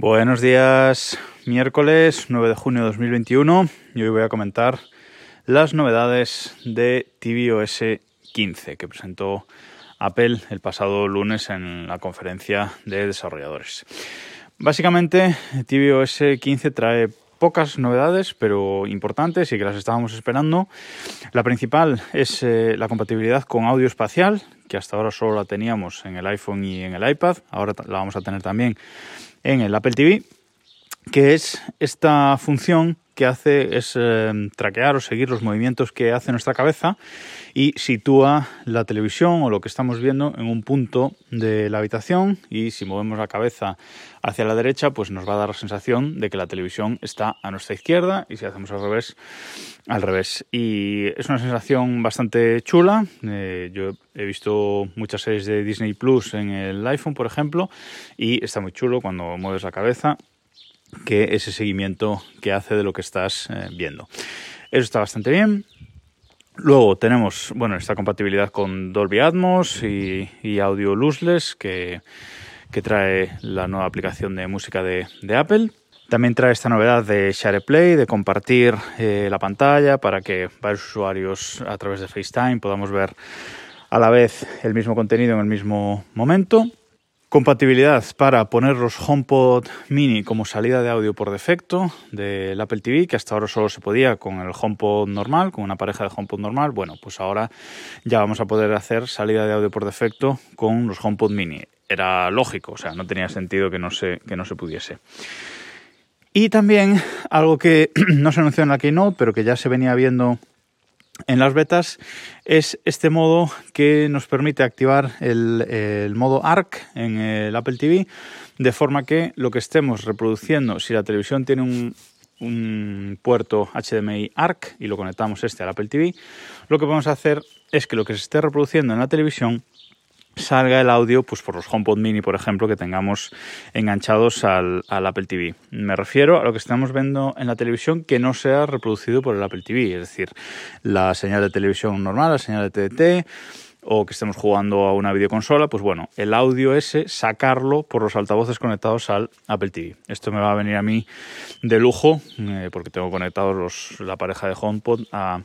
Buenos días, miércoles 9 de junio de 2021 y hoy voy a comentar las novedades de tvOS 15 que presentó Apple el pasado lunes en la conferencia de desarrolladores. Básicamente, tvOS 15 trae pocas novedades, pero importantes y que las estábamos esperando. La principal es eh, la compatibilidad con audio espacial, que hasta ahora solo la teníamos en el iPhone y en el iPad, ahora la vamos a tener también en el Apple TV, que es esta función que hace es eh, traquear o seguir los movimientos que hace nuestra cabeza y sitúa la televisión o lo que estamos viendo en un punto de la habitación y si movemos la cabeza hacia la derecha pues nos va a dar la sensación de que la televisión está a nuestra izquierda y si hacemos al revés al revés. Y es una sensación bastante chula. Eh, yo he visto muchas series de Disney Plus en el iPhone por ejemplo y está muy chulo cuando mueves la cabeza que ese seguimiento que hace de lo que estás eh, viendo. Eso está bastante bien. Luego tenemos, bueno, esta compatibilidad con Dolby Atmos y, audio lossless que, trae la nueva aplicación de música de, Apple. También trae esta novedad de Share Play, de compartir eh, la pantalla para que varios usuarios a través de FaceTime podamos ver a la vez el mismo contenido en el mismo momento. Compatibilidad para poner los HomePod mini como salida de audio por defecto del Apple TV, que hasta ahora solo se podía con el HomePod normal, con una pareja de HomePod normal. Bueno, pues ahora ya vamos a poder hacer salida de audio por defecto con los HomePod mini. Era lógico, o sea, no tenía sentido que no se, que no se pudiese. Y también algo que no se anunció en la Keynote, pero que ya se venía viendo en las betas es este modo que nos permite activar el, modo ARC en el Apple TV de forma que lo que estemos reproduciendo, si la televisión tiene un, un puerto HDMI ARC y lo conectamos este al Apple TV, lo que podemos hacer es que lo que se esté reproduciendo en la televisión salga el audio pues por los HomePod mini, por ejemplo, que tengamos enganchados al, Apple TV. Me refiero a lo que estamos viendo en la televisión que no sea reproducido por el Apple TV, es decir, la señal de televisión normal, la señal de TDT o que estemos jugando a una videoconsola, pues bueno, el audio ese sacarlo por los altavoces conectados al Apple TV. Esto me va a venir a mí de lujo eh, porque tengo conectados los, la pareja de HomePod a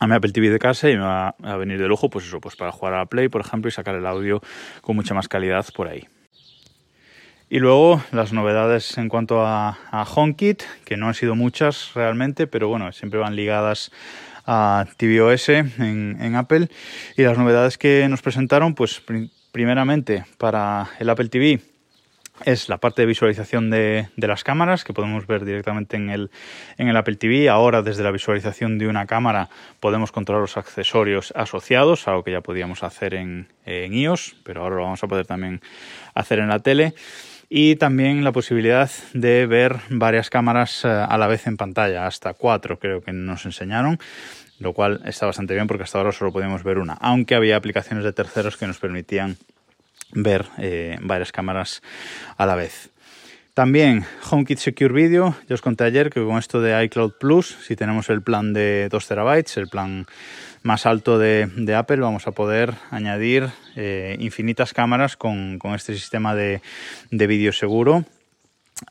a mi Apple TV de casa y me va a venir de lujo, pues eso, pues para jugar a la Play, por ejemplo, y sacar el audio con mucha más calidad por ahí. Y luego las novedades en cuanto a, HomeKit, que no han sido muchas realmente, pero bueno, siempre van ligadas a tvOS en, en Apple. Y las novedades que nos presentaron, pues primeramente para el Apple TV es la parte de visualización de, las cámaras que podemos ver directamente en el, en el Apple TV. Ahora desde la visualización de una cámara podemos controlar los accesorios asociados, algo que ya podíamos hacer en, en iOS, pero ahora lo vamos a poder también hacer en la tele. Y también la posibilidad de ver varias cámaras eh, a la vez en pantalla, hasta cuatro creo que nos enseñaron lo cual está bastante bien porque hasta ahora solo podíamos ver una, aunque había aplicaciones de terceros que nos permitían ver eh, varias cámaras a la vez. También HomeKit Secure Video, ya os conté ayer que con esto de iCloud Plus, si tenemos el plan de 2 terabytes, el plan más alto de, Apple, vamos a poder añadir eh, infinitas cámaras con, este sistema de, vídeo seguro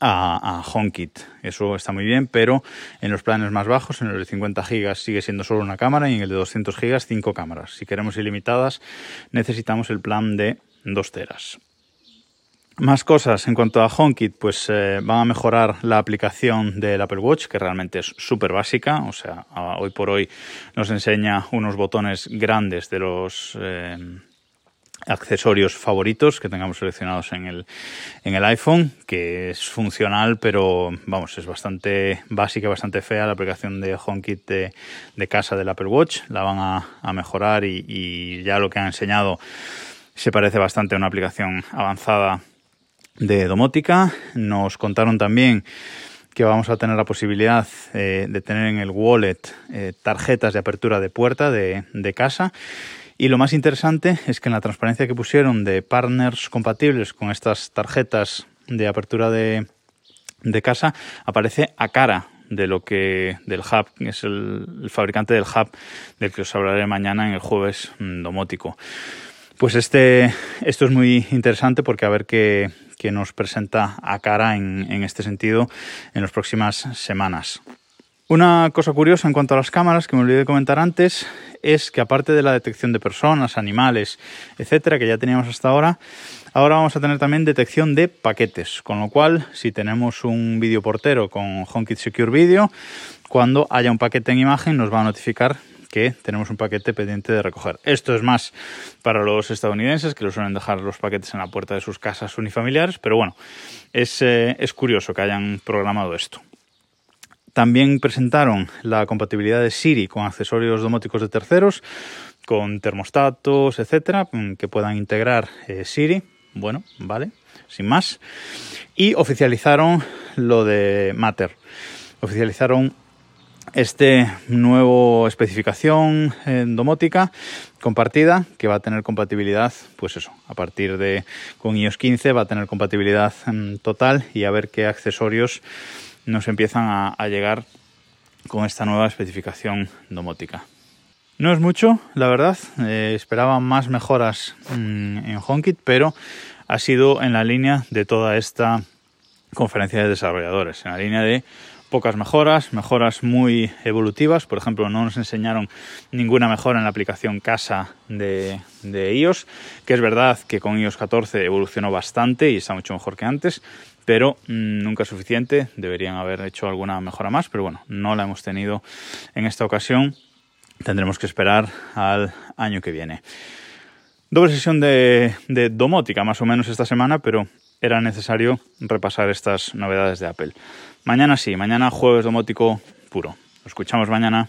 a, HomeKit. Eso está muy bien, pero en los planes más bajos, en los de 50 GB, sigue siendo solo una cámara y en el de 200 GB, 5 cámaras. Si queremos ilimitadas, necesitamos el plan de 2 teras. Más cosas en cuanto a HomeKit, pues eh, van a mejorar la aplicación del Apple Watch, que realmente es súper básica, o sea, hoy por hoy nos enseña unos botones grandes de los eh, accesorios favoritos que tengamos seleccionados en el, en el iPhone, que es funcional, pero vamos, es bastante básica, bastante fea la aplicación de HomeKit de, de casa del Apple Watch, la van a, mejorar y ya lo que han enseñado se parece bastante a una aplicación avanzada de domótica. Nos contaron también que vamos a tener la posibilidad eh, de tener en el wallet eh, tarjetas de apertura de puerta de, casa. Y lo más interesante es que en la transparencia que pusieron de partners compatibles con estas tarjetas de apertura de, casa aparece a cara de lo que del hub, que es el, fabricante del hub del que os hablaré mañana en el jueves mm, domótico. Pues este, esto es muy interesante porque a ver qué, nos presenta a cara en, este sentido en las próximas semanas. Una cosa curiosa en cuanto a las cámaras que me olvidé de comentar antes es que aparte de la detección de personas, animales, etcétera, que ya teníamos hasta ahora, ahora vamos a tener también detección de paquetes, con lo cual si tenemos un vídeo portero con HomeKit Secure Video, cuando haya un paquete en imagen nos va a notificar que tenemos un paquete pendiente de recoger. Esto es más para los estadounidenses que lo suelen dejar los paquetes en la puerta de sus casas unifamiliares, pero bueno, es, eh, es curioso que hayan programado esto. También presentaron la compatibilidad de Siri con accesorios domóticos de terceros, con termostatos, etcétera, mm, que puedan integrar eh, Siri. Bueno, vale, sin más. Y oficializaron lo de Matter. Oficializaron este nuevo especificación eh, domótica compartida que va a tener compatibilidad, pues eso, a partir de con iOS 15 va a tener compatibilidad mm, total y a ver qué accesorios nos empiezan a, llegar con esta nueva especificación domótica. No es mucho, la verdad. Eh, esperaba más mejoras mm, en HomeKit, pero ha sido en la línea de toda esta conferencia de desarrolladores, en la línea de pocas mejoras, mejoras muy evolutivas. Por ejemplo, no nos enseñaron ninguna mejora en la aplicación casa de, iOS, que es verdad que con iOS 14 evolucionó bastante y está mucho mejor que antes, pero mm, nunca es suficiente, deberían haber hecho alguna mejora más, pero bueno, no la hemos tenido en esta ocasión, tendremos que esperar al año que viene. Doble sesión de domótica más o menos esta semana, pero era necesario repasar estas novedades de Apple. Mañana sí, mañana jueves domótico puro. Lo escuchamos mañana.